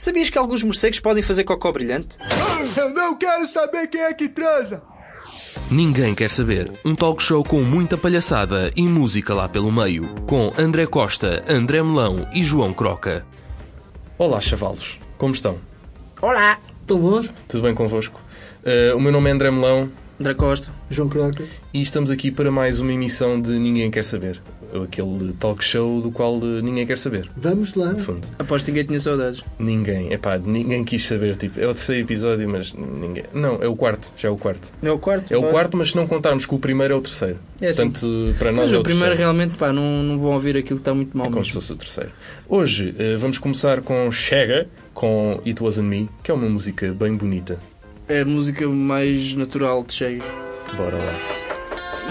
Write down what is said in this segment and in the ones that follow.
Sabias que alguns morcegos podem fazer cocó brilhante? Eu não quero saber quem é que transa. Ninguém quer saber. Um talk show com muita palhaçada e música lá pelo meio. Com André Costa, André Melão e João Croca. Olá, chavalos. Como estão? Olá! Estão bons? Tudo bem convosco? Uh, o meu nome é André Melão André Costa. João Croca. e estamos aqui para mais uma emissão de Ninguém Quer Saber. Aquele talk show do qual uh, ninguém quer saber, Vamos lá. no fundo. Aposto que ninguém tinha saudades. Ninguém, epá, ninguém quis saber. Tipo, é o terceiro episódio, mas ninguém. Não, é o quarto, já é o quarto. É o quarto? É o pá. quarto, mas se não contarmos que o primeiro é o terceiro. É assim. Portanto, para nós Mas é o o primeiro terceiro. realmente, pá, não, não vão ouvir aquilo que está muito mal É como se mesmo. fosse o terceiro. Hoje eh, vamos começar com Chega, com It Wasn't Me, que é uma música bem bonita. É a música mais natural de Chega. Bora lá.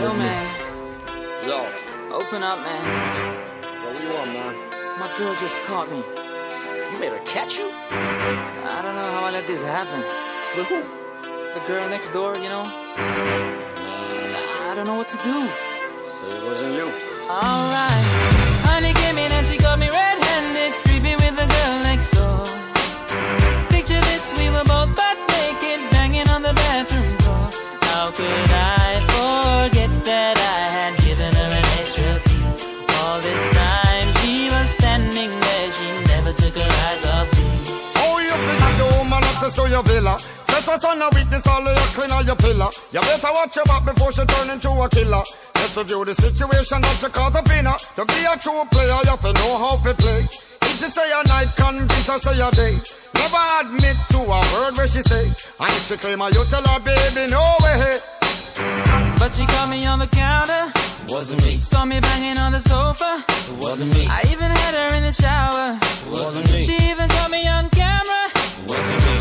Yo, man. Yo. Open up, man. Yo, what you want, man? My girl just caught me. You made her catch you? I don't know how I let this happen. With who? The girl next door, you know? I don't know what to do. Say it wasn't you. Alright. Trespass on a weakness, all of your clean on your pillar. You better watch your back before she turn into a killer. Just review the situation that you caught up in. To be a true player, you have to know how to play. If she say a night, convince her say a day. Never admit to a word where she say. And if she claim her, you tell her, baby, no way. But she caught me on the counter. Wasn't me, Saw me banging on the sofa. wasn't me, I even had her in the shower. wasn't me, She even caught me on camera.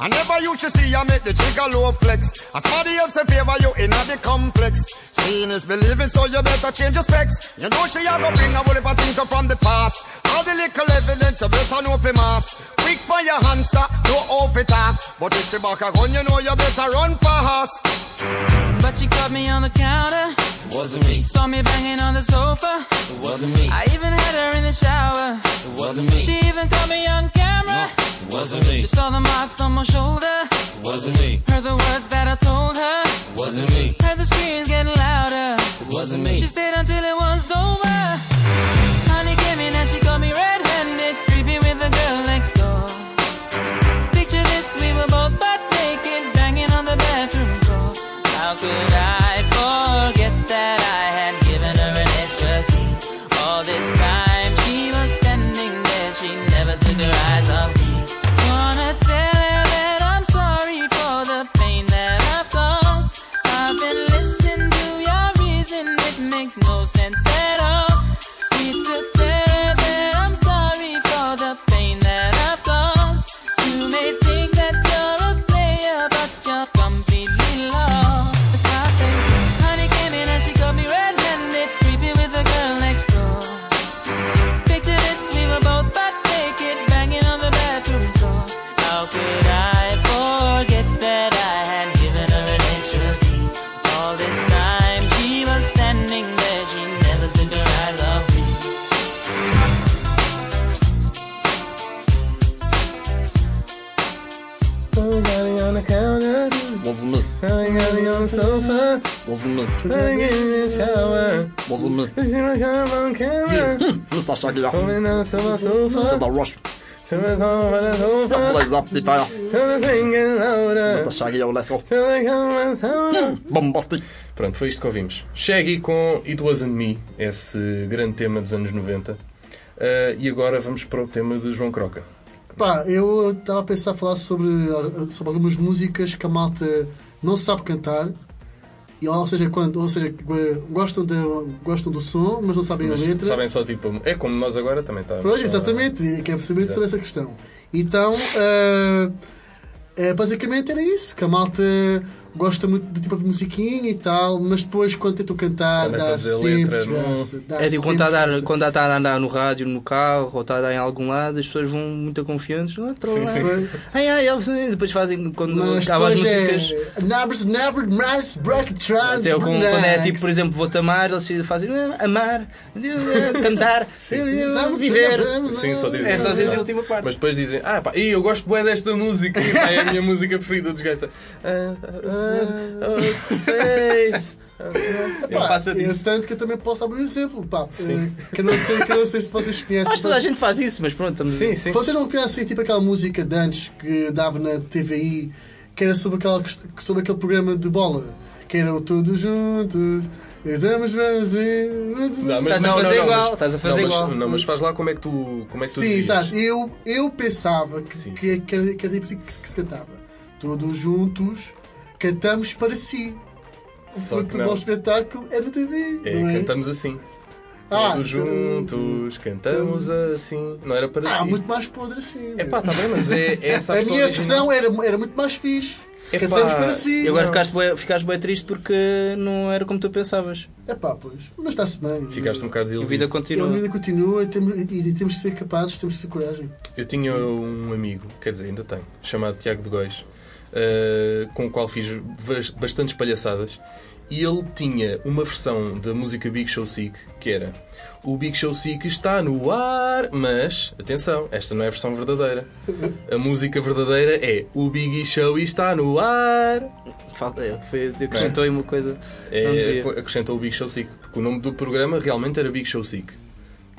I never you to see I make the trigger low flex. As somebody else in favor you in the complex. Seeing is believing, so you better change your specs. You know she a go bring a whole heap of things up from the past. All the little evidence you better know for mass. Quick by your answer, no off it up. But if she back a gun, you know you better run fast. But she caught me on the counter. Wasn't me, Saw me banging on the sofa. wasn't me, I even had her in the shower. wasn't me, She even caught me on camera. wasn't me, She saw the marks on my shoulder. wasn't me, Heard the words that I told her. wasn't me, Heard the screams getting louder. wasn't me. She stayed until it was over. Honey came in and she rise up. Rush, blaze up the fire. Mr. Shaggy, let's go. sound. Bombastic. Pronto, foi isto que ouvimos. Shaggy com It Wasn't Me, esse grande tema dos anos 90. Ah, e agora vamos para o tema de João Croca. Pá, eu estava a pensar a falar sobre, sobre algumas músicas que a malta não sabe cantar E, ou seja, quando, ou seja, gostam, de, gostam do som, mas não sabem Mas a letra. sabem só tipo. É como nós agora também estamos. Pois, exatamente, e quero saber Exato. sobre essa questão. Então, eh, eh, basicamente era isso, que a malta gosta muito de tipo de musiquinha e tal, mas depois quando tentam cantar Quando é dá sempre letra, desgraça. dá É tipo quando sempre está a, quando está a andar no rádio, no carro, ou está a dar em algum lado, as pessoas vão muito confiantes. Não, Sim, sim. Ai, ai, eles- depois fazem quando Mas acabam as depois músicas. é Numbers never mais break trans. Até com- quando é tipo, por exemplo, vou-te amar, eles fazem ah, amar, ah, cantar, ah, viver. Sim, só dizem. É só dizer a última parte. Mas depois dizem, ah pá, eu gosto bem desta música, é a minha música preferida dos gaita. Face. Ele passa disso. Tanto que eu também posso dar um exemplo. Pá, eh, que eu não sei, que eu não sei se vocês conhecem. Acho que toda a gente faz isso, mas pronto, estamos Sim, sim. Vocês não conhecem tipo aquela música de antes que dava na TVI que era sobre, aquela, sobre aquele programa de bola que era o Todos Juntos. Estamos fazer. Não, mas Estás a não, fazer não, igual, mas- estás a fazer não, mas- igual. Não, mas faz lá como é que tu, como é que tu Sim, exato. Eu, eu pensava que, Sim, que, que, era, que era tipo assim que, se cantava. Todos juntos cantamos para si. O Só que futebol não. espetáculo é na TV. É, é? cantamos assim. Ah, Todos juntos, cantamos assim. Não era para Ah, si. muito mais podre assim. É pá, tá bem, mas é, é essa a, a minha versão era, era muito mais fixe. Epá, Cantamos para si. E agora Não. ficaste bem, ficaste bem triste porque não era como tu pensavas. É pá, pois. Mas está-se bem. Ficaste um bocado A desiludido. vida E a continua. vida continua e temos, e- e temos de ser capazes, temos de ter coragem. Eu tinha um amigo, quer dizer, ainda tenho, chamado Tiago de Góis, eh, com o qual fiz bas- bastantes palhaçadas. E ele tinha uma versão da música Big Show Sick, que era O Big Show Sick está no ar, mas, atenção, esta não é a versão verdadeira. A música verdadeira é O Big Show está no ar. Falta, é, foi, acrescentou aí uma coisa. Não É, acrescentou o Big Show Sick, porque o nome do programa realmente era Big Show Sick.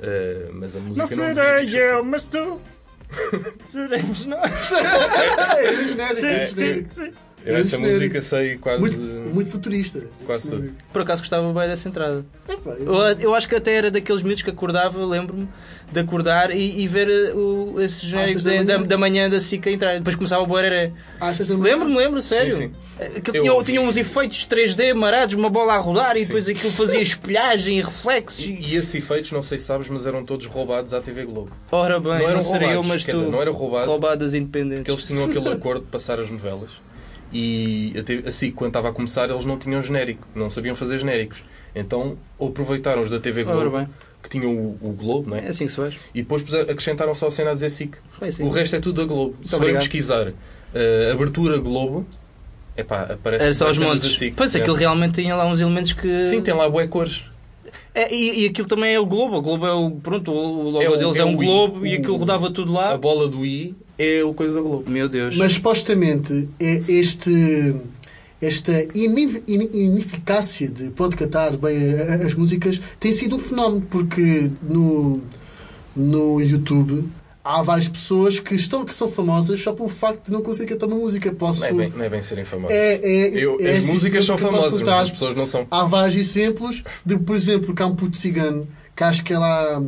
Eh, mas a música não, dizia Big Show Sick. mas tu. 真的，真的，真的，真的，真真真。Eu essa música sei quase. Muito, muito futurista. Quase tudo. Por acaso gostava bem dessa entrada. É, pá, Eu, eu acho que até era daqueles miúdos que acordava, lembro-me, de acordar e, e ver uh, o, esses genéricos da da, da, manhã? da manhã da SIC a entrar. Depois começava o Boereré. Lembro-me, lembro, sério. Sim, Aquilo Eu tinha, ouvi. tinha uns efeitos 3D marados, uma bola a rodar e Sim. depois aquilo fazia espelhagem e reflexos. E, e esses efeitos, não sei se sabes, mas eram todos roubados à TV Globo. Ora bem, Não não, eram seria eu, roubados, mas quer tu. dizer, não eram roubados. Roubadas independentes. Porque eles tinham aquele acordo de passar as novelas. E a TV assim, quando estava a começar, eles não tinham genérico. Não sabiam fazer genéricos. Então, aproveitaram os da TV Globo, bem, que tinham o, o Globo, não é é? assim que se faz. E depois acrescentaram só a cena a dizer SIC. Bem, sim. O resto é tudo da Globo. Se forem pesquisar eh, abertura Globo, epá, aparece Era só os montes. Pois aquilo realmente tinha lá uns elementos que. Sim, tem lá bué cores. É, e, e aquilo também é o Globo. O Globo é o. Pronto, o logo É o- deles é, é um I. Globo e aquilo rodava tudo A lá. bola do I é o coisa da Globo. Meu Deus. Mas supostamente é este, esta ineficácia de pronto, cantar bem a- a- as músicas tem sido um fenómeno, porque no, no YouTube há várias pessoas que, estão, que são famosas só pelo facto de não conseguir cantar uma música. Posso, Não é bem, não é bem serem famosos. é- é- Eu- é as assim músicas são que famosas, mas as pessoas não são. Há vários exemplos de, por exemplo, que há um puto cigano que acho que é lá.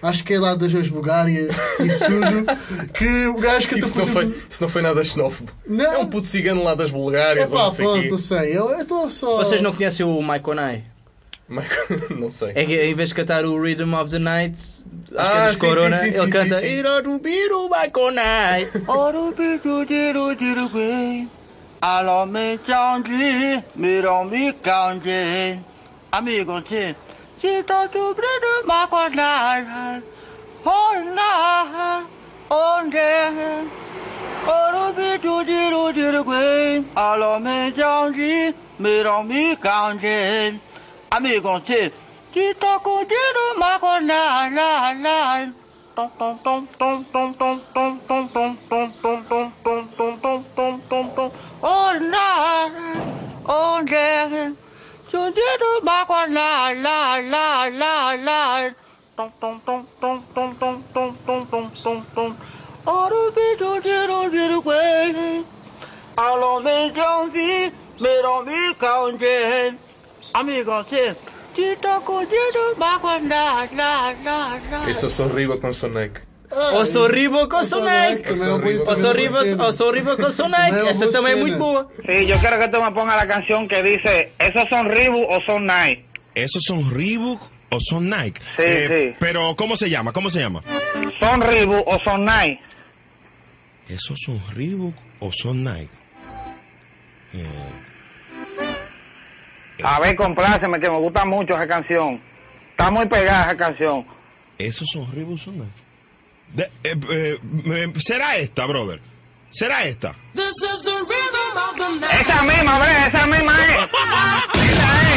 Acho que é lá das Bulgárias, isso tudo, que o gajo canta Isso não, foi, exemplo- isso não foi nada xenófobo. Não. É um puto cigano lá das É Bulgárias ou pá, não sei pronto, não sei. Eu eu estou só. Vocês não conhecem o Maikonai? Michael, não sei. É que em vez de cantar o Rhythm of the Night, ah, sim, Corona, sim, sim, ele canta sim, Irorubiru Michael Amigo, sim. Se tá onde? Amigos, sí. Chita cundino mago la la la. Oh la, oh yeah. La. Allons, mes mes quand. Amigos, sí. Eso es horrible con Sonek. O son ribos con Sonic. Osorribo Cosonac. Osorribo, Osorribo Cosonac. Essa também é muy boa. Sí, yo quiero que tu me ponga a canção que dice. Esos son Reebok o son Nike. Esos son Reebok o son Nike. Eh, sí. Pero, ¿cómo se llama? ¿Cómo se llama? Son Reebok o son Nike. Esos son Reebok o son Nike. Eh. A ver, compláceme, que me gusta mucho esa canción. Está muy pegada esa canción. ¿Esos son? De- eh, eh, eh, ¿Será esta, brother? ¿Será esta? Esa misma, bre, esa misma es. Esa es.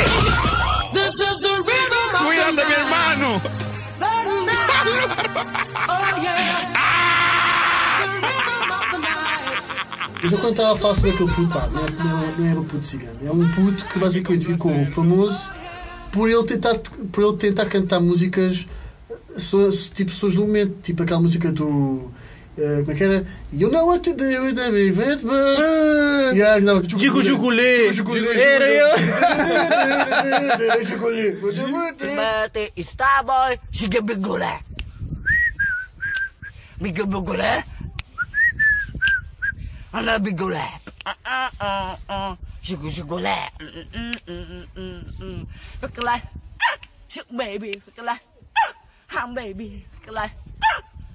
Mas eu quando estava a falar sobre aquele puto, pá, não é, não, é, não é um puto cigano. É um puto que basicamente ficou famoso por ele tentar, por ele tentar cantar músicas so- tipo pessoas do momento, tipo aquela música do. eh, como é que era? You know what to do with the events, but. Yeah, não, Digo Jugulê. Era eu. Jugulê. Mate Starboy, siga bigulé. Biga bigulé. Ana bigulé. Ah, ah, ah, ah. Siga jugulé. Fica lá. Siga baby. Fica lá. Ham baby. Fica lá.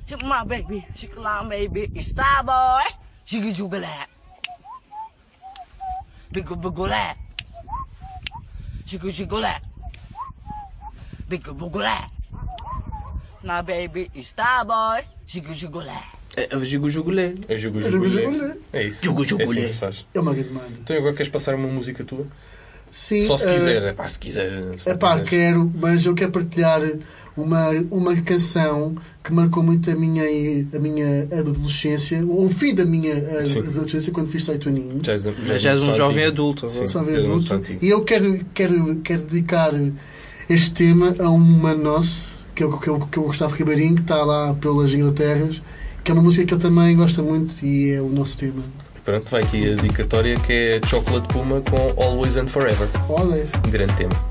Siga my baby. Siga lá baby. Starboy. Siga jugulé. Biga bigulé. Siga jugulé. Big bugulé. Na baby Starboy. Siga jugulé. É o Jugo Jugulê. É Jugo Jugo Jugulê. Jugulé. É isso. Jugo É assim Jugulé. que se faz. É uma grande mano. Então agora queres passar uma música tua? Sim. Só se eh, quiser. É pá, se quiser. Se É pá, quero, mas eu quero partilhar uma, uma canção que marcou muito a minha, a minha adolescência, ou o fim da minha eh, Sim. adolescência, quando fiz 18 aninhos. Já és, Já és um jovem adulto. Sim, já uma adulto. antiga. E eu quero, quero, quero dedicar este tema a uma nosso, que é o que eu, que é o Gustavo Ribeirinho, que está lá pelas Inglaterras, que é uma música que ele também gosta muito e é o nosso tema. Pronto, vai aqui a dedicatória que é Chocolate Puma com Always and Forever. Isso. Um grande tema.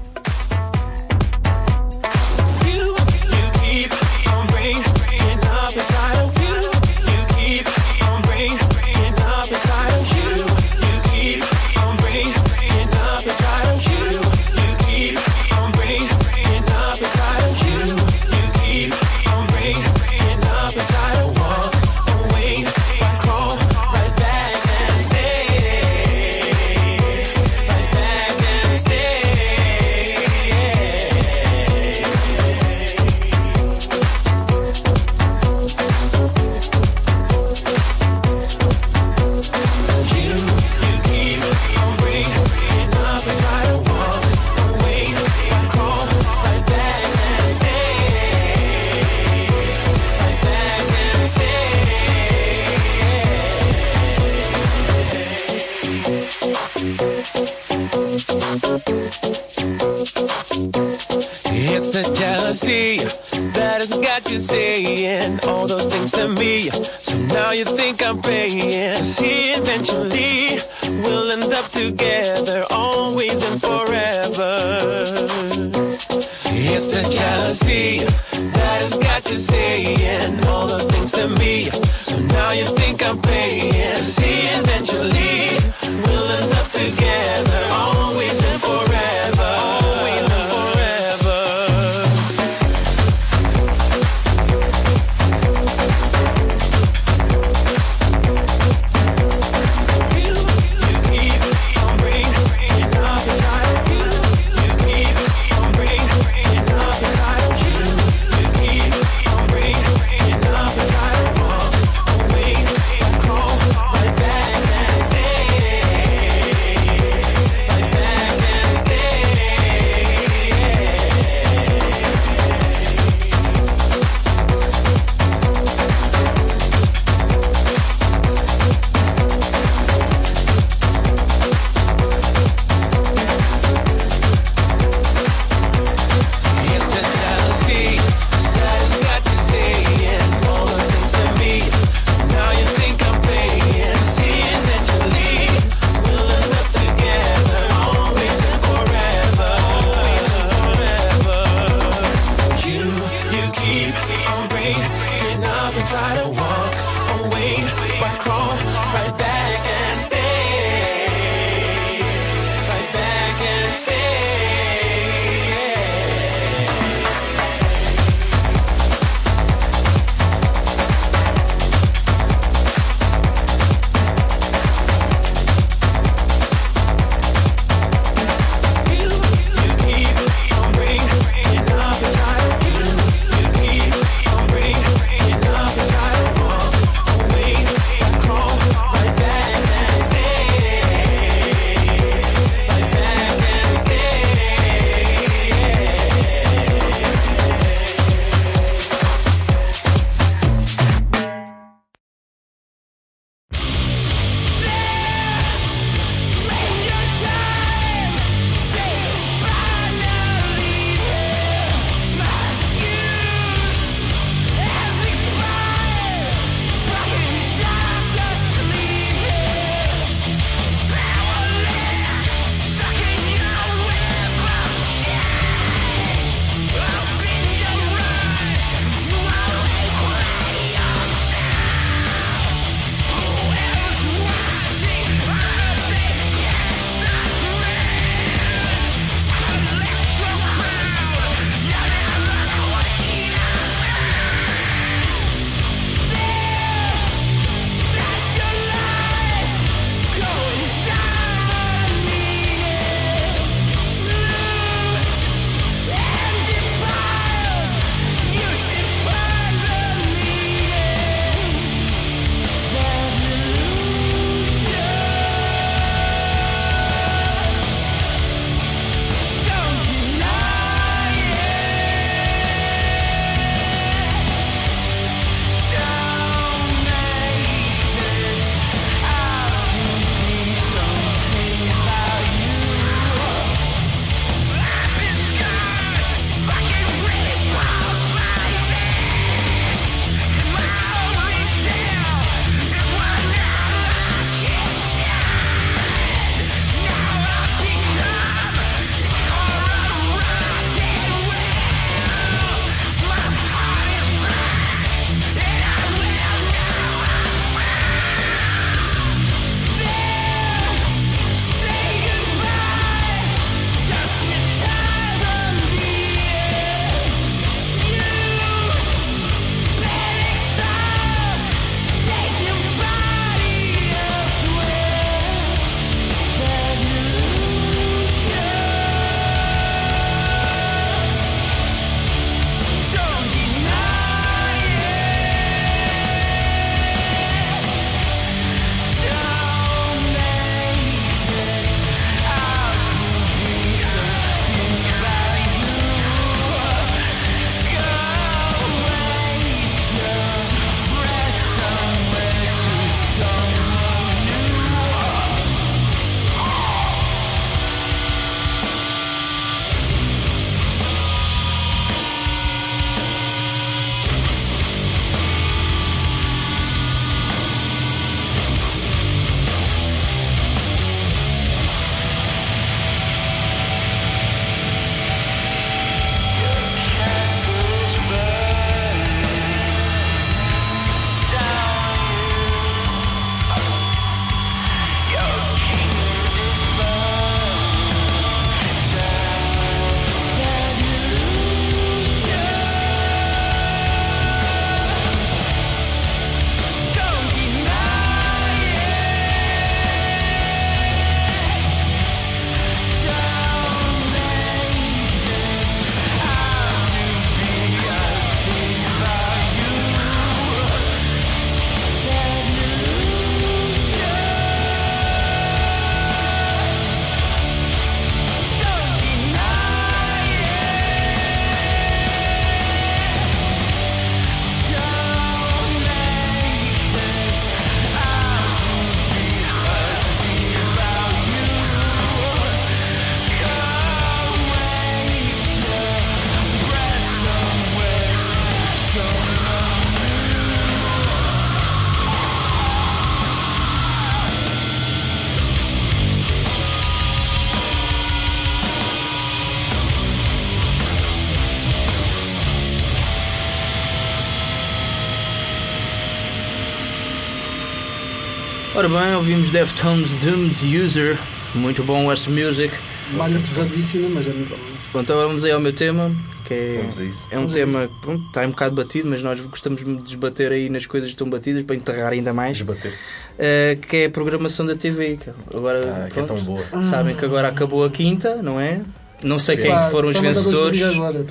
Ora bem, ouvimos Deftones Doomed User, muito bom esta music. Malha pesadíssima, mas é muito bom. Pronto, agora vamos aí ao meu tema, que é, Vamos a isso. é um Vamos tema pronto, está um bocado batido, mas nós gostamos de desbater aí nas coisas que estão batidas para enterrar ainda mais. Desbater. Uh, que é a programação da TV. que Agora, Ah, que é pronto, tão boa. Sabem que agora acabou a quinta, não é? Não sei quem Pá, foram os vencedores. agora.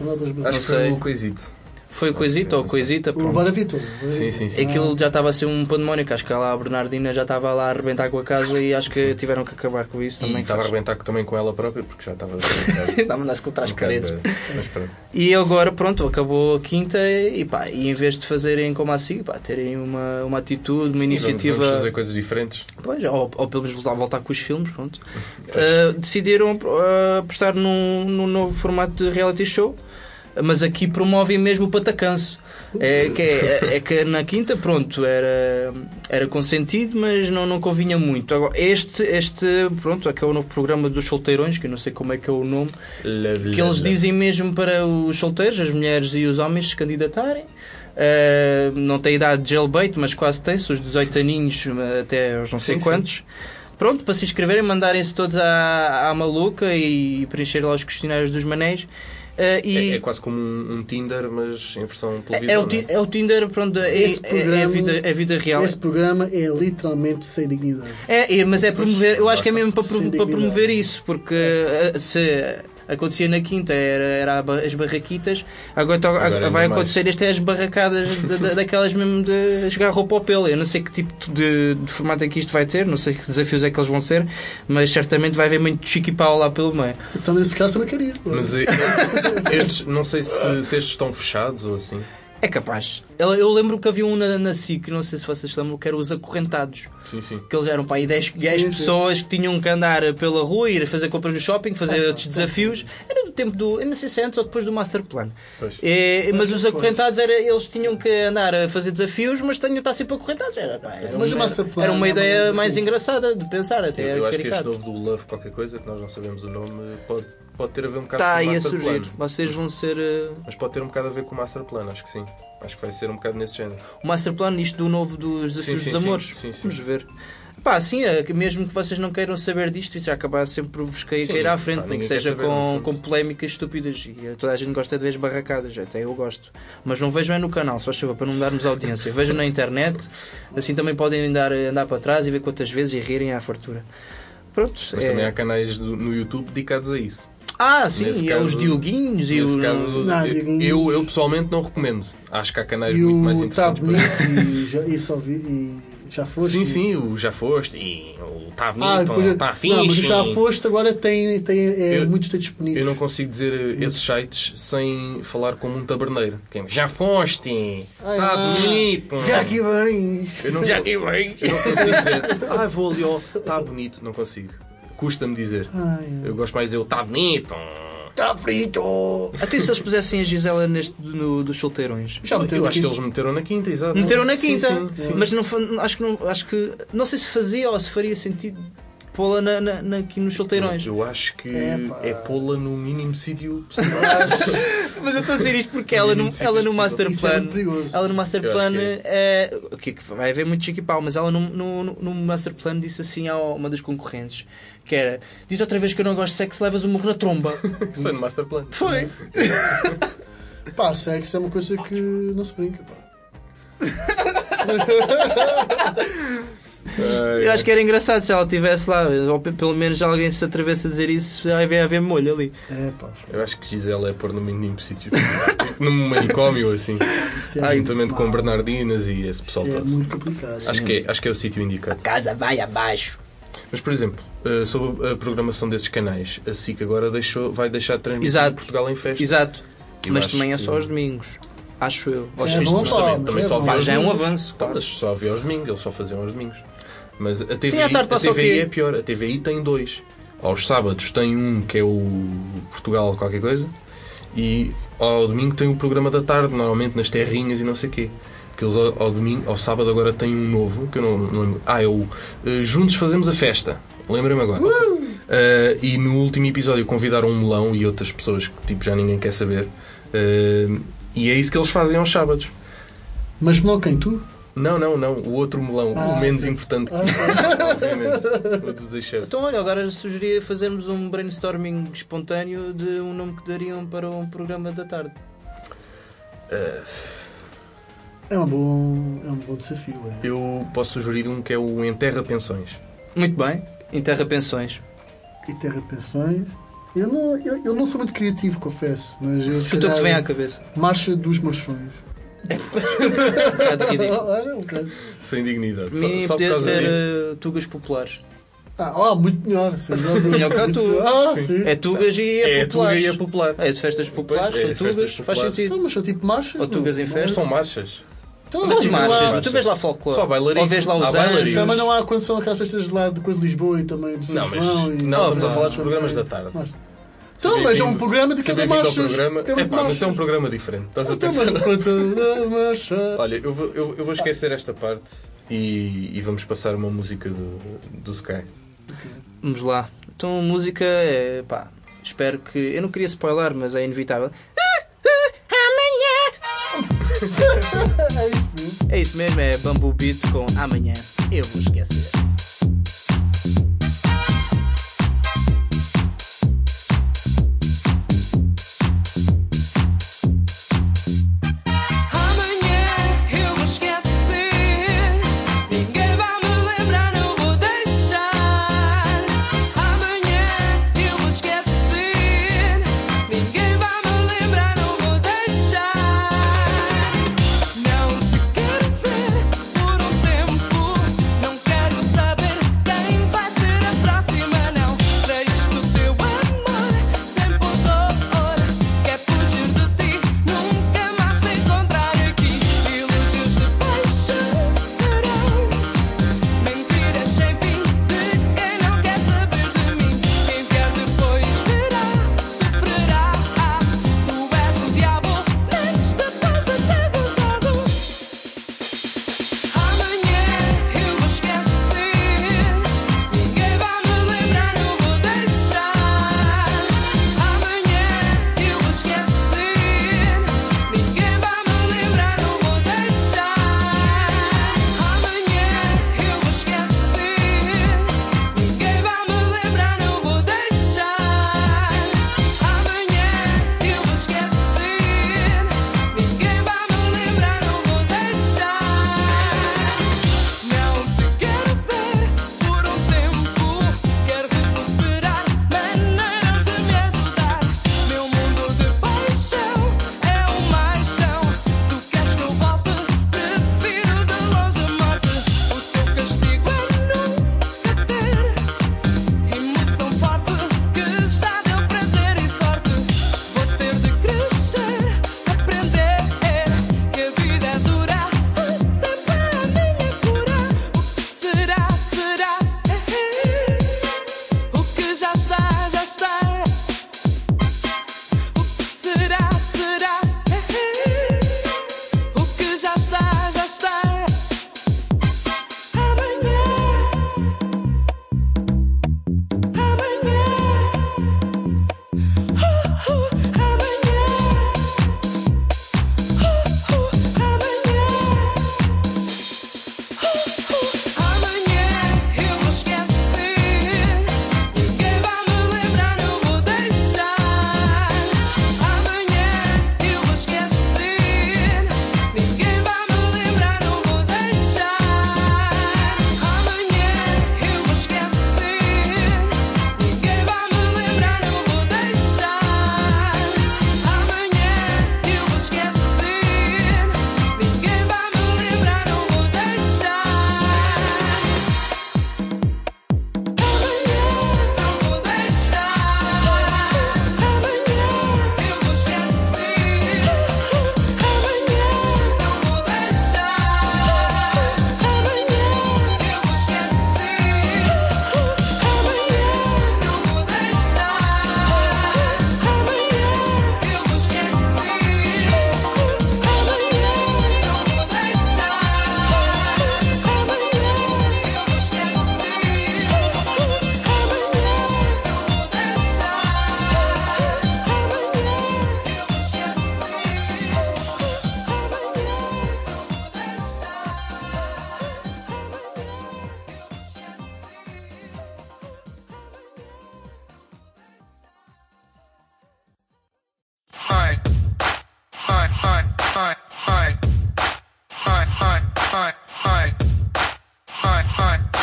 Acho que sei. foi o Coisito. Foi o Coisito ou Coisita? O Vitor. Sim, sim, sim. Aquilo já estava a ser um pandemónio, acho que lá a Bernardina já estava lá a arrebentar com a casa e acho que tiveram que acabar com isso E também. estava a arrebentar também com ela própria, porque já estava. Dá a mandar-se contra as Um paredes. Mas pronto. E agora, pronto, acabou a quinta e, pá, e em vez de fazerem como assim, pá, terem uma, uma atitude, uma Sim, iniciativa. Vamos, vamos fazer coisas diferentes. Pois, ou, ou pelo menos voltar, voltar com os filmes, pronto. Uh, decidiram uh, apostar num, num novo formato de reality show, mas aqui promovem mesmo o patacanço. É que, é, é que na quinta, pronto, era, era consentido, mas não, não convinha muito. Agora, este, este, pronto, é que é o novo programa dos solteirões, que eu não sei como é que é o nome, que eles dizem mesmo para os solteiros, as mulheres e os homens se candidatarem. Uh, não tem idade de jailbait, mas quase tem, os 18 aninhos uh, até aos não sei Sim, sim. quantos. Pronto, para se inscreverem, mandarem-se todos à, à maluca e preencher lá os questionários dos manéis. Uh, e É, é quase como um, um Tinder, mas em versão é, televisão. é o, não ti- é o Tinder, pronto, é, Esse é- é a programa- vida, é a vida real. Esse programa é literalmente sem dignidade. É, é, mas é promover, eu acho que é mesmo para, para promover isso, porque uh, se acontecia na quinta era, era as barraquitas, agora, Agora vai mais. acontecer este é as barracadas da- da- daquelas mesmo de jogar roupa ao pelo. Eu não sei que tipo de, de formato é que isto vai ter, não sei que desafios é que eles vão ter, mas certamente vai haver muito chique pau lá pelo meio. Então, nesse caso, também queria. Mas eh, estes, não sei se, se estes estão fechados ou assim. É capaz. Eu, eu lembro que havia um na, na SIC, não sei se vocês lembram, que era os acorrentados. Sim, sim. Que eles eram para aí 10, 10 sim. pessoas que tinham que andar pela rua, ir fazer compras no shopping, fazer outros desafios. Era do tempo do. Eu não sei se é antes ou depois do Master Plan. Pois. É, mas os acorrentados, era, eles tinham que andar a fazer desafios, mas tinham que estar sempre acorrentados. Era, pá, era, Mas o uma, Master Plan era uma é ideia mais engraçada de pensar, até Eu, eu acho que este novo do Love qualquer coisa, que nós não sabemos o nome, pode, pode ter a ver um bocado Está com o aí a Master surgir. Plan. Vocês vão ser. Mas pode ter um bocado a ver com o Master Plan, acho que sim. Acho que vai ser um bocado nesse género. o Master Plan, isto do novo dos desafios Sim, sim, dos amores. Sim. Vamos ver. Pá, sim, é mesmo que vocês não queiram saber disto, isso já acabar sempre por vos cair, cair à pá, frente, nem que seja com, com polémicas estúpidas. E toda a gente gosta de ver as barracadas, até eu gosto. Mas não vejam é no canal, se faz favor, para não darmos audiência. Vejam na internet, assim também podem andar, andar para trás e ver quantas vezes e rirem à fartura. Pronto. Mas é- também há canais do- no YouTube dedicados a isso. Ah, sim, Nesse e é os caso- Dioguinhos e Nesse o. caso, Não, eu, eu, eu pessoalmente não recomendo. Acho que há canais E muito mais Tá interessantes. para- Bonito e já, e só vi, e já foste. Sim, sim, o Já Foste e o Tá Ah, Bonito, depois, Tá Fixe. não, mas o já foste agora tem, tem é, Eu- muitos textos bonitos. Eu não consigo dizer eh, esses sites sem falar como um taberneiro. Que é, já foste! Ai, Tá ah, bonito! Já aqui vens! Eu não, já aqui vem. Eu não consigo dizer, ah, vou ali, ó, tá bonito. Não consigo. Custa-me dizer. Ai, Eu gosto mais de dizer, o tá bonito. Está frito! Até se eles pusessem a Gisela neste do- dos solteirões. Já Eu acho que eles meteram na quinta, exato. Meteram na Sim, quinta, sim, sim. mas não, acho que não, acho que não sei se fazia ou se faria sentido pô-la na, na- na- aqui nos solteirões. Eu acho que Epá. é pô-la no mínimo sítio possível. Mas eu estou a dizer isto porque ela no, ela no Master Isso é Plan, ela no Master Plan, é, o que é vai haver muito chique e pau, mas ela no, no, no Master Plan disse assim a uma das concorrentes que era diz outra vez que eu não gosto de sexo, levas um murro na tromba. Isso foi no Master Plan. Foi. Pá, sexo é uma coisa que não se brinca. Pá. Eu acho que era engraçado se ela estivesse lá, ou pe- pelo menos alguém se atrevesse a dizer isso, vai haver, haver molho ali. É, pá. Eu acho que Gisela é pôr no mínimo sítio. Num manicômio assim. É Juntamente com. Bernardinas e esse pessoal Isso é todo. muito complicado. Acho que, é, acho que é o sítio indicado. casa vai abaixo. Mas, por exemplo, eh, sobre a programação desses canais, a SIC agora deixou, vai deixar de transmitir Exato. Portugal em festa. Exato. Eu mas também é que- só aos domingos. Acho eu. Aos É fins de semana. também, é só havia já é um domingos. avanço. Tá, claro. mas só havia aos domingos, eles só faziam aos domingos. Mas a TVI, Sim, à tarde a passa o TVI é pior. A TVI tem dois. Aos sábados tem um que é o Portugal qualquer coisa e ao domingo tem o programa da tarde, normalmente nas terrinhas e não sei o quê. Porque eles ao, ao domingo, ao sábado agora têm um novo, que eu não, não lembro. Ah, é o eh, Juntos Fazemos a Festa. Lembrem-me agora. Eh, e no último episódio convidaram um melão e outras pessoas que tipo já ninguém quer saber. Eh, e é isso que eles fazem aos sábados. Mas não quem tu? Não, não, não. O outro melão, Ah, o menos importante que Ah. obviamente. O dos excessos. Então, olha, agora sugeria fazermos um brainstorming espontâneo de um nome que dariam para um programa da tarde. Eh, É um bom, é um bom desafio. É. eu posso sugerir um que é o Enterra Pensões. Muito bem. Enterra Pensões. E Terra Pensões. Eu não, eu, eu não sou muito criativo, confesso. Mas eu, se Chuta o que vem à cabeça. Marcha dos Marchões. Um. Olha, um bocado. Sem dignidade. Mim Só, só por podia ser disso. uh, Tugas Populares. Ah, ah, muito melhor. Melhor que a Tuga. Ah, Sim. sim. É Tugas e é, É populares. Tuga e é popular. É, de festas populares, Pois, é, são Tugas, festas faz populares. sentido. Então, mas são tipo marchas. Ou Tugas em não- festa. São marchas. Então, Não, tipo, marchas, lá- mas tu vês lá folclore. Só. Ou vês lá Há os bailarinos. anjos. Também não há quando são aquelas festas de lá de coisa de Lisboa e também do São Não, mas João. não, estamos a falar dos programas da tarde. Mas- Seja Então, mas é um programa de cada programa. Cada É pá, mas é um programa diferente. Estás a Então, pensar. marcha. Olha, eu vou, eu, eu vou esquecer esta parte e, e vamos passar uma música do, do Sky. Vamos lá. Então, a música é. pá. Espero que. Eu não queria spoiler, mas é inevitável. É isso mesmo. É isso mesmo, é Bamboo Beat com Amanhã Eu Vou Esquecer.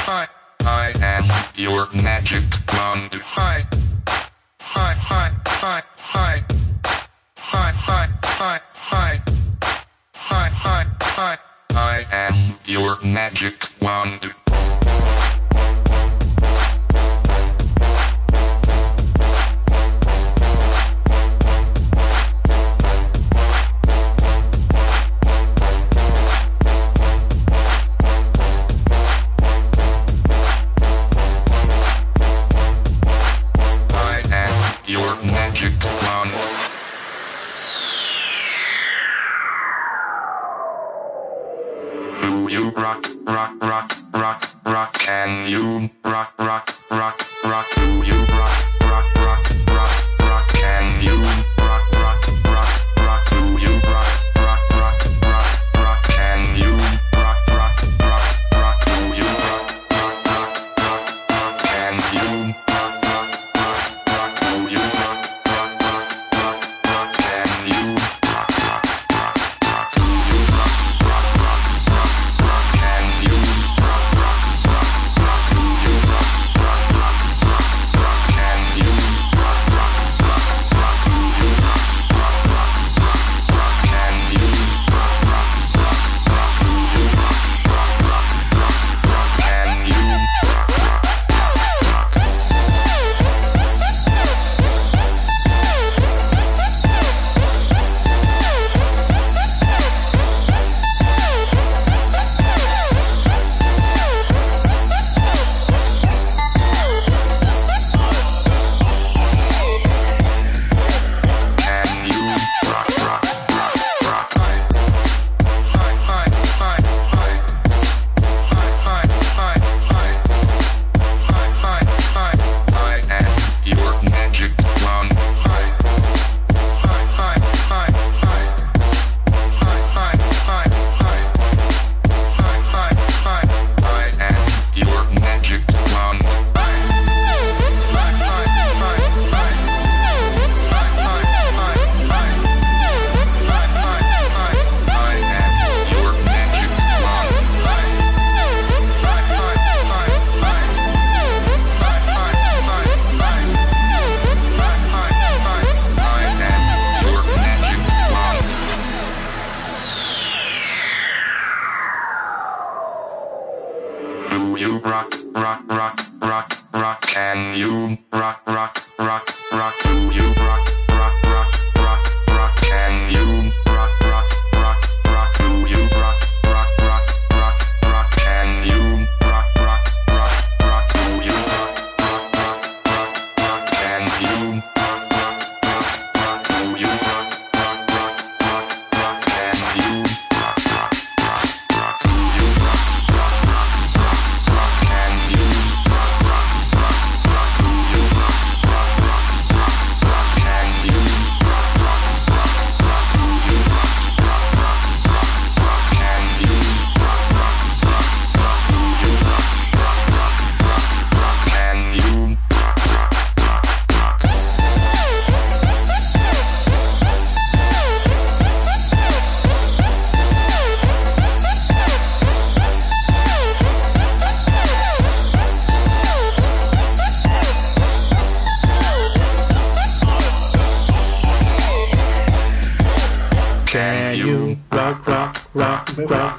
Hi, I am your magic wand. Hi.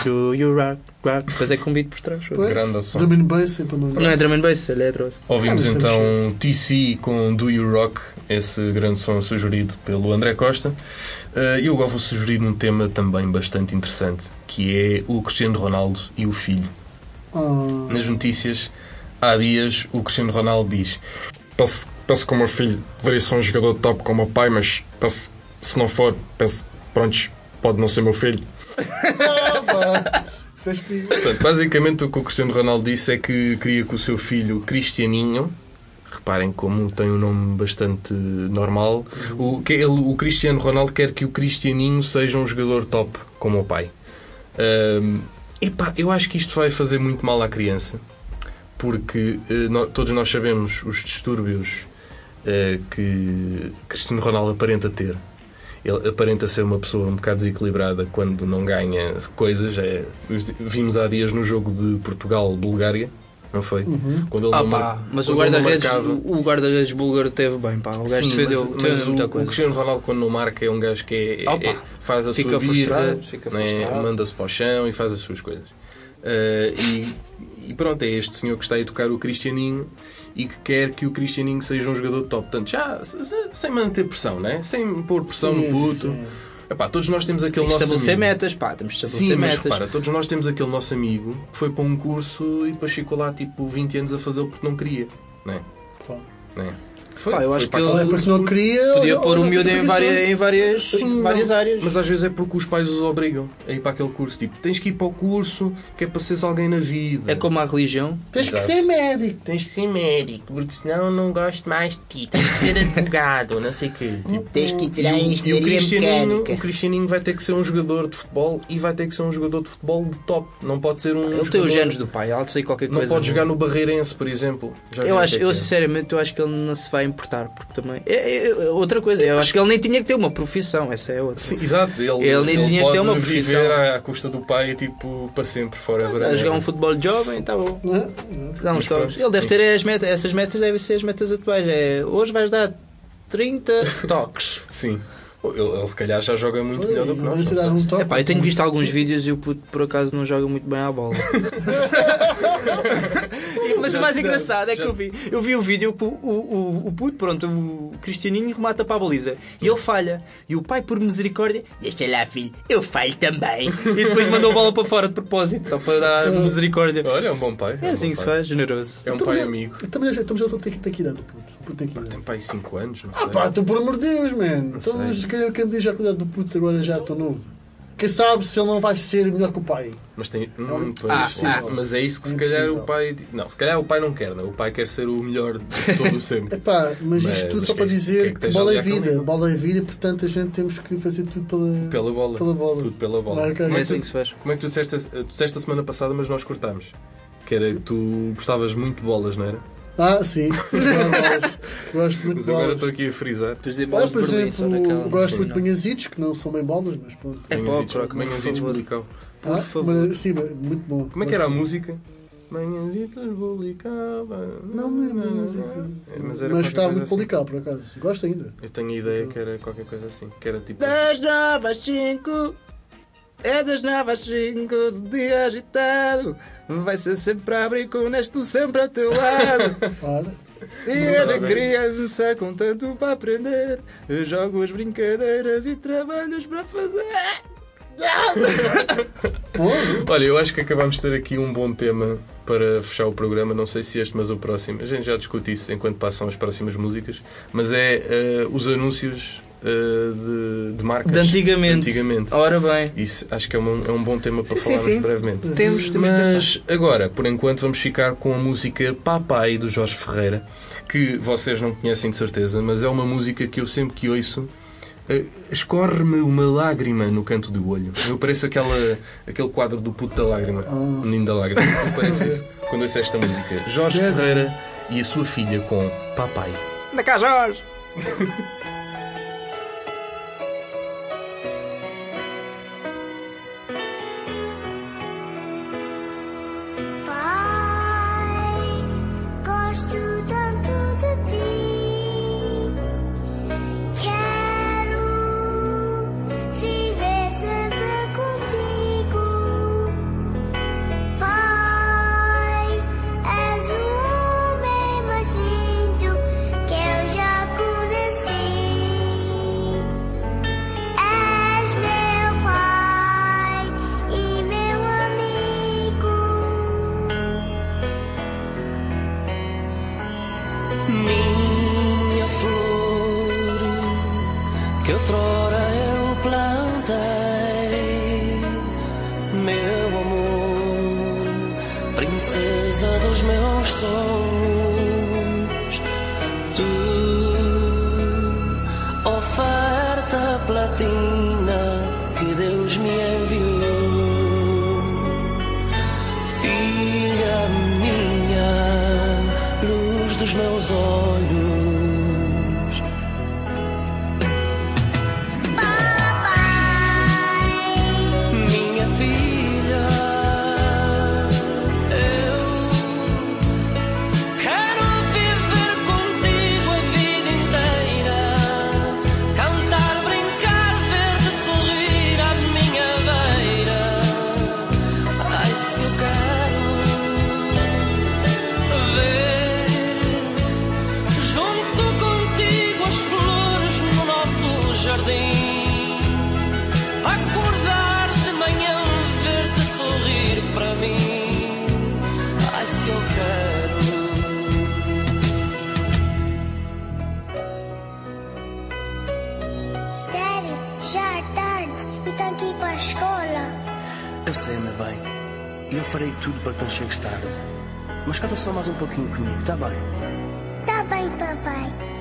Do you rock, rock. Depois é com beat por trás. Pois. Grande som. Drum and bass, é para não... não é drum and bass, é eletro. Ouvimos ah, então TC com Do You Rock, esse grande som sugerido pelo André Costa. E eu agora vou sugerir um tema também bastante interessante, que é o Cristiano Ronaldo e o filho. Oh. Nas notícias, há dias, o Cristiano Ronaldo diz: Penso, penso que o meu filho deveria ser um jogador top como o pai, mas peço, se não for, peço, pronto, pode não ser meu filho Portanto, basicamente o que o Cristiano Ronaldo disse é que queria que o seu filho Cristianinho reparem como tem um nome bastante normal. O, ele, o Cristiano Ronaldo quer que o Cristianinho seja um jogador top, como o pai. Um, epá, eu acho que isto vai fazer muito mal à criança, porque eh, uh, no, todos nós sabemos os distúrbios uh, que Cristiano Ronaldo aparenta ter ele aparenta ser uma pessoa um bocado desequilibrada quando não ganha coisas. É, vimos há dias no jogo de Portugal-Bulgária, não foi? Uhum. Quando ele ah, não pá, mas o guarda-redes marcava... o guarda-redes búlgaro teve bem, pá. O gajo defendeu, mas, mas muita o, coisa. O Cristiano Ronaldo quando não marca é um gajo que é, é, faz a fica sua vida, fica né, manda-se para o chão e faz as suas coisas. Uh, e, e, pronto, é este senhor que está a educar o Cristianinho e que quer que o Cristianinho seja um jogador de top. Portanto, já se- se- sem manter pressão, né? sem pôr pressão Sim, no puto. sim. Epá, todos nós temos Tem aquele que nosso estabelecer amigo. metas, pá. Temos de estabelecer Sim, mas metas. repara, todos nós temos aquele nosso amigo que foi para um curso e depois ficou lá tipo 20 anos a fazê-lo porque não queria. Não é? Claro. Não é? Foi, Pá, eu foi acho que ele- É porque não queria. Podia pôr o miúdo em várias, em várias, Sim, várias não, áreas. Mas às vezes é porque os pais os obrigam a ir para aquele curso. Tipo, tens que ir para o curso que é para seres alguém na vida. É como a religião. Tens que Exato. ser médico. Tens que ser médico, porque senão não gosto mais de ti. Tens que ser advogado, não sei o quê. Tipo, Tens que tirar a e o- e o engenharia Cristianinho, mecânica. o Cristianinho vai ter que ser um jogador de futebol e vai ter que ser um jogador de futebol de top. Não pode ser um. Ele tem jogador- os genes do pai, de sair qualquer Não coisa. pode jogar no Barreirense, por exemplo. Já Eu, acho, que é eu que é. sinceramente eu acho que ele não se vai importar, porque também. É, é- é outra coisa, eu acho que ele nem tinha que ter uma profissão, essa é outra. Sim, exato, ele, Ele nem tinha que ter uma profissão. viver à, custa do pai tipo, para sempre, fora A jogar um futebol jovem, está bom. Toques. pronto, Ele deve ter as metas, essas metas devem ser as metas atuais. É, hoje vais dar 30 toques. Sim. Ele, ele se calhar já joga muito melhor do que nós. Não um se- toque. Epá, eu tenho visto alguns vídeos e o puto por acaso não joga muito bem à bola. Mas o mais engraçado é que eu vi, eu vi o vídeo que o, o, o, o puto, pronto, o Cristianinho remata para a baliza e ele falha. E o pai, por misericórdia, deixa lá, filho, eu falho também. E depois mandou a bola para fora de propósito, só para dar misericórdia. Olha, é um bom pai. É um assim bom que se pai. faz, generoso. É um pai a- amigo. Estamos já estamos já tem que ter que idade do puto. O puto tem que pai 5 anos, não Ah sei. pá, então por amor de Deus, man. Então mas quem quem me diz já cuidado do puto agora já estou novo. Quem sabe se ele não vai ser melhor que o pai. Mas, tem, hum, um- pois, Ah, ah, ah. mas é isso que É se calhar impossível. o pai. Não, se calhar o pai não quer, não. O pai quer ser o melhor de todo sempre. Epá, mas Mas- isto tudo mas só para é dizer que que, esteja bola é vida. caminho? Bola é vida, portanto a gente temos que fazer tudo pela, Pela bola. pela bola. Tudo pela bola. Marca- Como, É é assim que que se tu, faz. como é que tu disseste, tu disseste a semana passada, mas nós cortámos? Que era que tu gostavas muito de bolas, não era? Ah, sim. Gosto muito Mas de agora bolas. estou aqui a frisar. De bolas por de Berlim, exemplo, naquela. gosto de não. banhazitos, que não são bem bolas, mas pronto. É croca, por manhãzitos favor. bulical. Por Ah, favor. mas, sim, mas muito bom. Como é que era a música? Manhãzitos bulicava. Não me lembro da música. Mas, era qualquer estava coisa muito assim. polical, por acaso. Gosto ainda. Eu tenho a ideia que era qualquer coisa assim. Que era tipo. Das nove às cinco É das nove às cinco do dia agitado Vai ser sempre a abrir com honesto sempre ao teu lado Ora. Dia da criança com tanto para aprender Jogos, brincadeiras e trabalhos para fazer Olha, eu acho que acabamos de ter aqui um bom tema para fechar o programa. Não sei se este, mas o próximo. A gente já discute isso enquanto passam as próximas músicas. Mas é eh, os anúncios de, de marcas De antigamente. de antigamente. Ora bem Isso acho que é um, é um bom tema para Sim, sim, falarmos sim. brevemente. Temos, temos Mas agora, por enquanto, vamos ficar com a música Papai do Jorge Ferreira, que vocês não conhecem de certeza, mas é uma música que eu sempre que ouço. eh, Escorre-me uma lágrima no canto do olho. Eu pareço aquela, aquele quadro do puto da lágrima, o menino da lágrima. Eu pareço isso quando ouço esta música. Jorge Ferreira e a sua filha com Papai. Anda cá Jorge Bıkmışık stardı. Mas cada só mais um pouquinho comigo, tá bem? Tá bem, papai.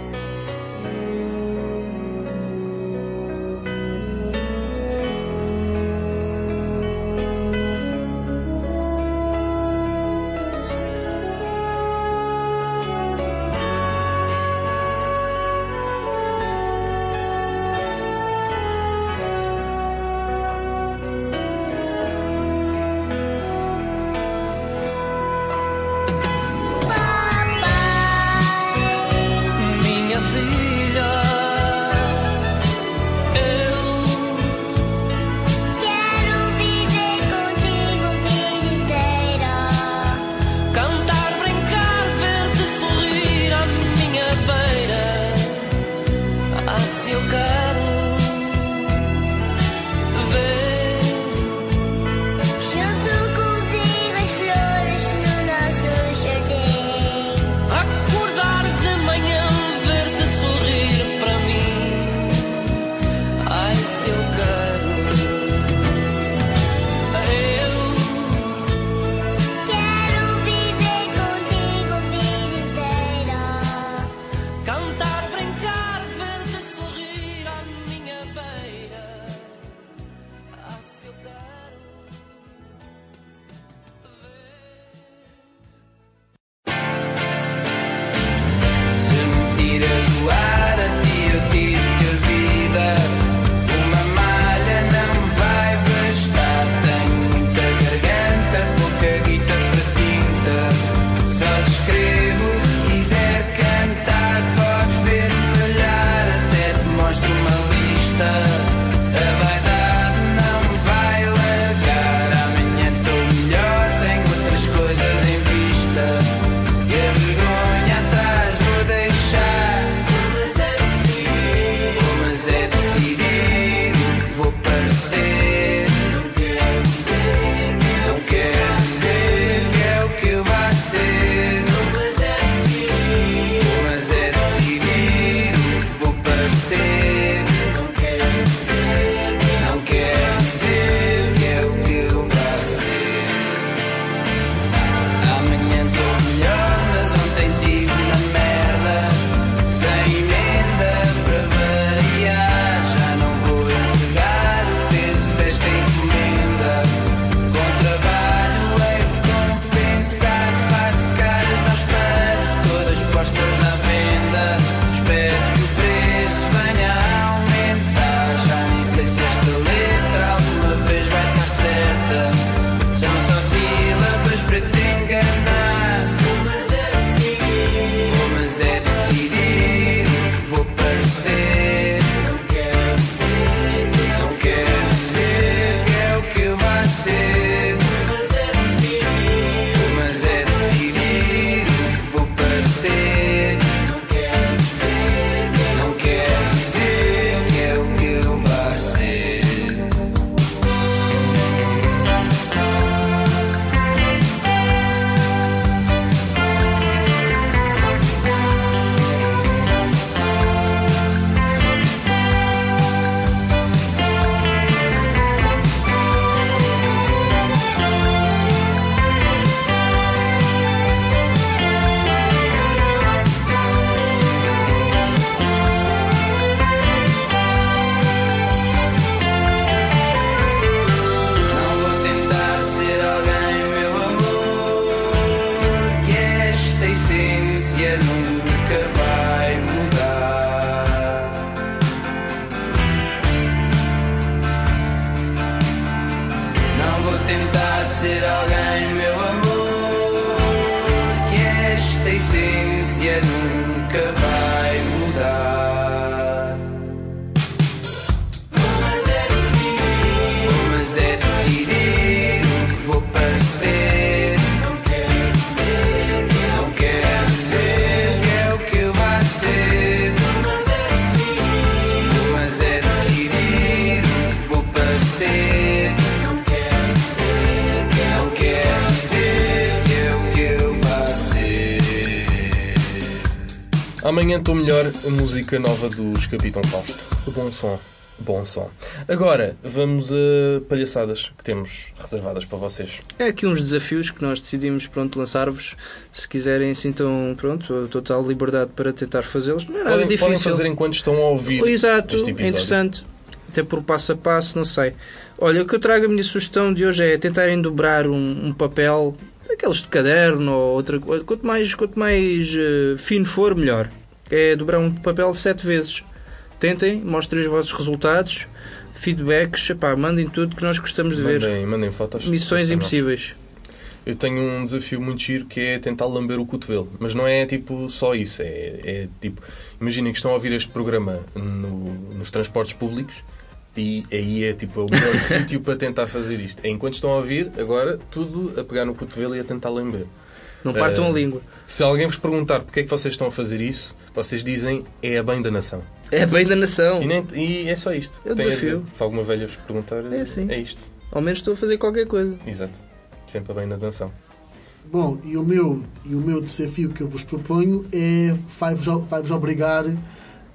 música nova dos Capitão Fausto. Bom som. Bom som. Agora, vamos a palhaçadas que temos reservadas para vocês. É aqui uns desafios que nós decidimos pronto, lançar-vos. Se quiserem, sintam pronto, total liberdade para tentar fazê-los. Não é nada podem, difícil. Podem fazer enquanto estão a ouvir. Oh, exato, é interessante. Até por passo a passo, não sei. Olha, o que eu trago a minha sugestão de hoje é tentarem dobrar um, um papel, aqueles de caderno ou outra coisa. Quanto mais, quanto mais uh, fino for, melhor. É dobrar um papel sete vezes. Tentem, mostrem os vossos resultados, feedbacks, epá, mandem tudo que nós gostamos de ver. Mandem, mandem fotos. Missões impossíveis. Eu tenho um desafio muito giro que é tentar lamber o cotovelo. Mas não é tipo só isso. É, é tipo, imaginem que estão a ouvir este programa no- nos transportes públicos e aí é tipo é o melhor sítio para tentar fazer isto. É enquanto estão a ouvir, agora tudo a pegar no cotovelo e a tentar lamber. Não partam Eh, a língua. Se alguém vos perguntar porque é que vocês estão a fazer isso, vocês dizem é a bem da nação. É bem da nação. E, nem- e é só isto. É o Tem desafio. dizer. Se alguma velha vos perguntar, É assim. é isto. Ao menos estou a fazer qualquer coisa. Exato. Sempre a bem da nação. Bom, e o meu, e o meu desafio que eu vos proponho é vai-vos vai-vos obrigar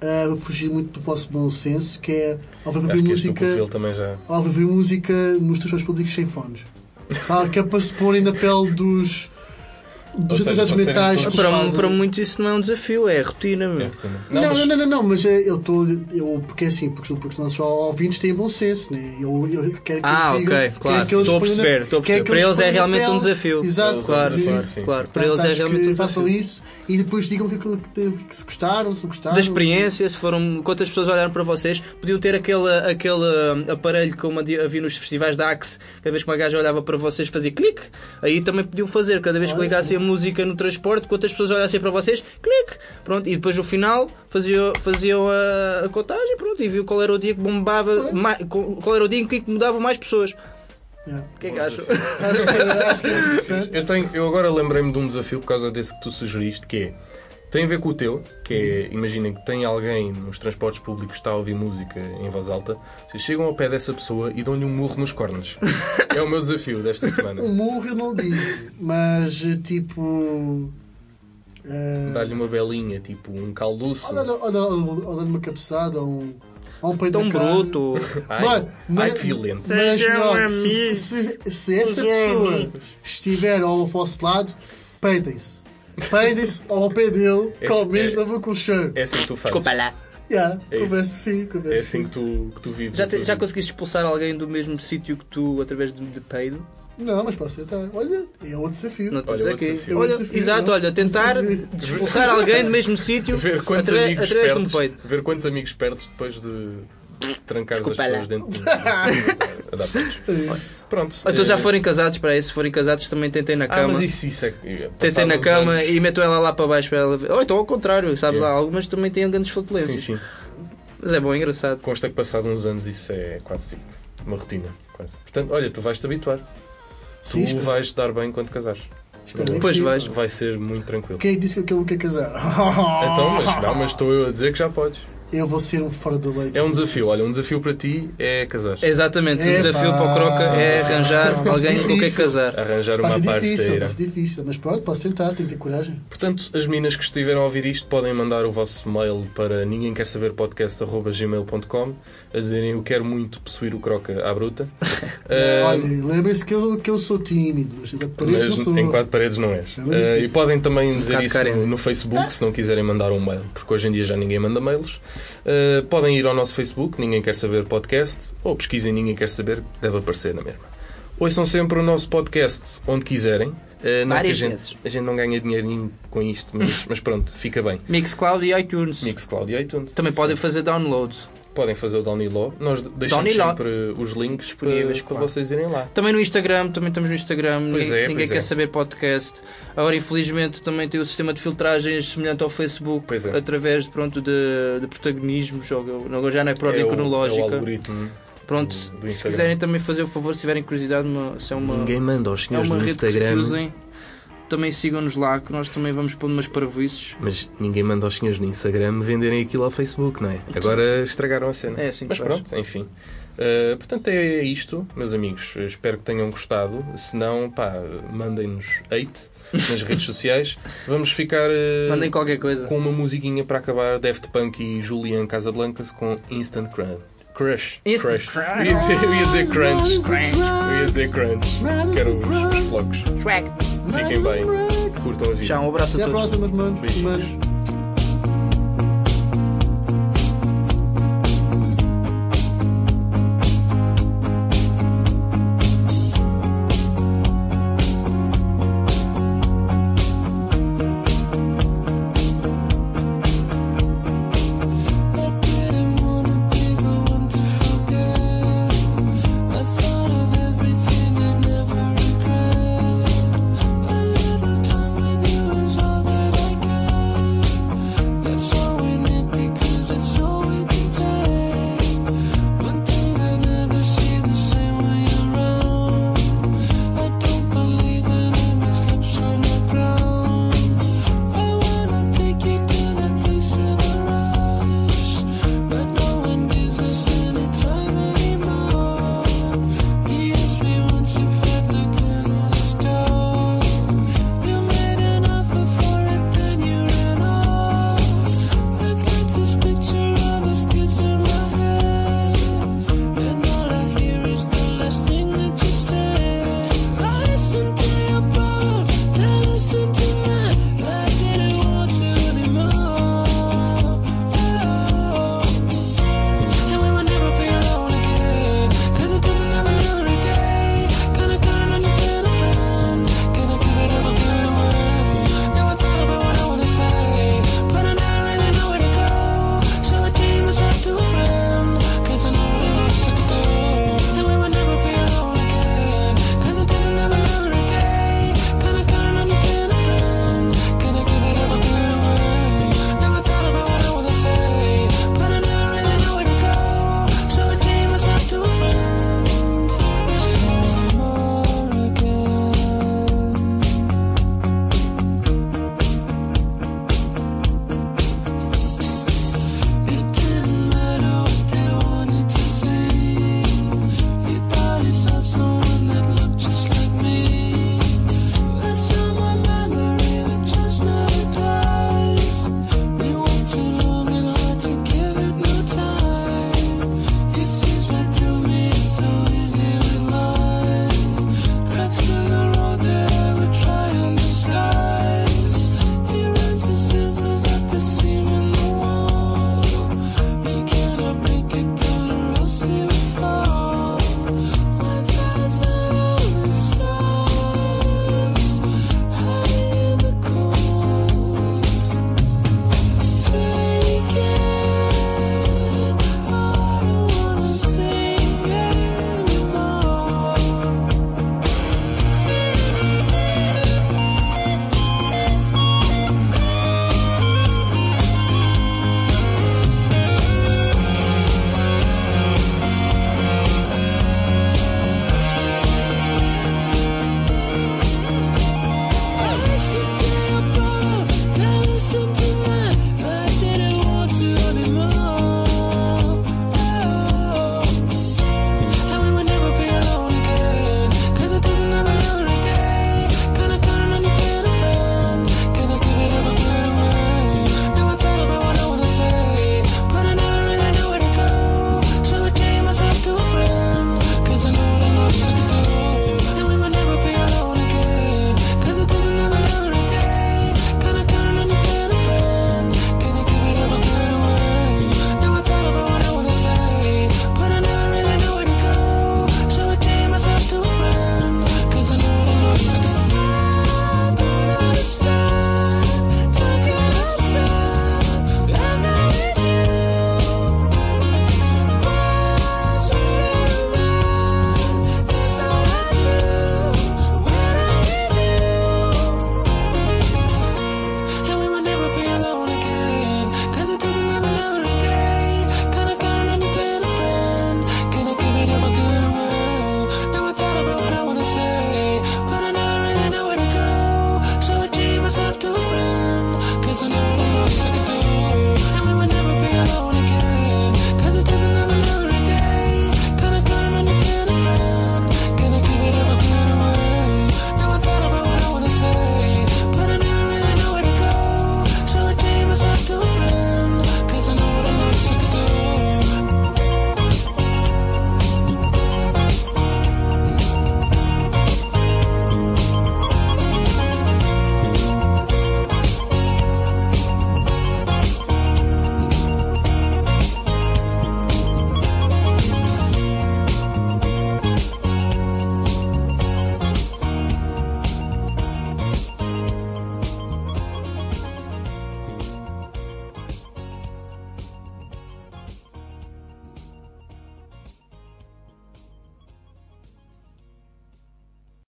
a fugir muito do vosso bom senso, que é ao do música, já. ao ouvir música nos transportes públicos sem fones. Sabe, que é para se porem na pele dos dos serem mentais que Para, fazem. para muitos isso não é um desafio, é rotina. Meu. Não, não, não, não, não, mas é, eu estou. Eu, porque é assim, porque, porque os nossos ouvintes têm bom senso, né? Eu, eu quero que Ah, eles digam- ok, claro. que eles Estou a perceber, estou a perceber. que Para eles é realmente um desafio. Exato, Claro, sim, claro, sim. Para eles é realmente um façam desafio. isso e depois digam que, aquilo que, que se gostaram, se não gostaram. Da experiência, se foram quantas pessoas olharam para vocês, podiam ter aquele, aquele hum, aparelho como havia havia nos festivais da Axe, cada vez que uma gaja olhava para vocês fazia clique, aí também podiam fazer, cada vez que ligassem música no transporte, quantas pessoas olhassem para vocês, clique, pronto, e depois no final faziam, faziam a, a contagem, pronto, e viu qual era o dia que bombava, mais, qual era o dia em que mudava mais pessoas. Yeah. O que é que acham? É interessante. Eu, tenho, eu agora lembrei-me de um desafio por causa desse que tu sugeriste, que é. Tem a ver com o teu, que é, imaginem que tem alguém nos transportes públicos que está a ouvir música em voz alta, vocês chegam ao pé dessa pessoa e dão-lhe um murro nos cornos. é o meu desafio desta semana. Um murro eu não digo, mas tipo. eh, Dá-lhe uma belinha, tipo um calduço. Ou dá- ou dá- ou dá-lhe uma cabeçada ou um, ou um peito Tão bruto. Ai, Mas- ai, que violento. Mas não, se, se, se essa pessoa estiver ao vosso lado, peitem-se. Peitem-se ao pé dele, É- que ao menos é- com o cheiro. É assim que tu fazes. Desculpa lá. Yeah, É conversa sim, É conversa assim sim. que tu, que tu vives. Já, te- já vida. conseguiste expulsar alguém do mesmo sítio que tu através de, de peido? Não, mas posso tentar. Olha, é outro desafio. Não Olha, outro aqui. desafio. Olha, desafio, exato, não? olha, tentar expulsar alguém do mesmo sítio Ver quantos atra- amigos através de um ver quantos amigos perdes depois de trancar as pessoas dentro de a dar peidos. É isso. Pronto. Então já eh, forem casados, para aí, se forem casados também tentem na Ah, cama. mas isso, isso é. Tentem na cama anos- e metam ela lá para baixo para ela ver. Ou então ao contrário, sabes Yeah. lá, algumas também têm grandes Sim, flatulências. sim. Mas é bom, é engraçado. Consta que passado uns anos isso é quase tipo uma rotina. Quase. Portanto, olha, tu vais-te habituar. Sim, tu espero- vais dar bem quando casares. espero que Pois sim. vais. Vai ser muito tranquilo. Quem é que disse que eu quero casar? Então, mas não, mas estou eu a dizer que já podes. Eu vou ser um fora da lei. É um desafio, olha, um desafio para ti é casar. Exatamente, o Epá. desafio para o Croca é arranjar alguém com quem difícil. casar. Arranjar uma difícil, parceira. vai ser difícil. Mas pronto, posso tentar, tenho que ter coragem. Portanto, as meninas que estiveram a ouvir isto podem mandar o vosso mail para ninguém quer saber podcast.gmail.com a dizerem eu quero muito possuir o Croca à bruta. Ah, Olha, lembrem-se que eu, que eu sou tímido, mas de paredes não mas sou. em quatro paredes não és. É Ah, e podem também Um dizer isso carente. no, no Facebook se não quiserem mandar um mail, porque hoje em dia já ninguém manda mails. Ah, podem ir ao nosso Facebook, Ninguém Quer Saber Podcast, ou pesquisem Ninguém Quer Saber, deve aparecer na mesma. Ouçam sempre o nosso podcast onde quiserem. Ah, não que a Várias gente, vezes. a gente não ganha dinheirinho com isto, mas, mas pronto, fica bem. Mixcloud e iTunes. Mixcloud e iTunes. Também podem fazer downloads. Podem fazer o download. Nós deixamos Download. sempre os links Disponíveis, para, claro. para vocês irem lá. Também no Instagram, também estamos no Instagram. Pois ninguém é, ninguém pois quer é. saber podcast. Agora, infelizmente, também tem o sistema de filtragens semelhante ao Facebook, Pois é. através de, pronto, de, de protagonismos. Agora já não é por ordem É o- cronológica. É o algoritmo. Pronto, se quiserem também fazer o favor, se tiverem curiosidade, uma, se é uma, Ninguém manda aos é senhores uma do rede que se Instagram. Também sigam-nos lá, que nós também vamos pondo umas parvoices. Mas ninguém manda aos senhores no Instagram venderem aquilo ao Facebook, não é? Agora estragaram a cena. É assim Mas se faz. pronto, enfim. Uh, portanto, é isto, meus amigos. Eu Espero que tenham gostado. Se não, pá, mandem-nos hate nas redes sociais. Vamos ficar uh, Mandem qualquer coisa. com uma musiquinha para acabar: Daft Punk e Julian Casablancas com Instant Crush. Crush. Instant Crush. crush. Eu ia dizer, eu ia dizer crunch. Eu ia dizer crunch. Quero os, os flocos. Fiquem bem. Curtam a vida. Tchau, um abraço Até a todos. próxima, meus manos. Beijinhos. Manos.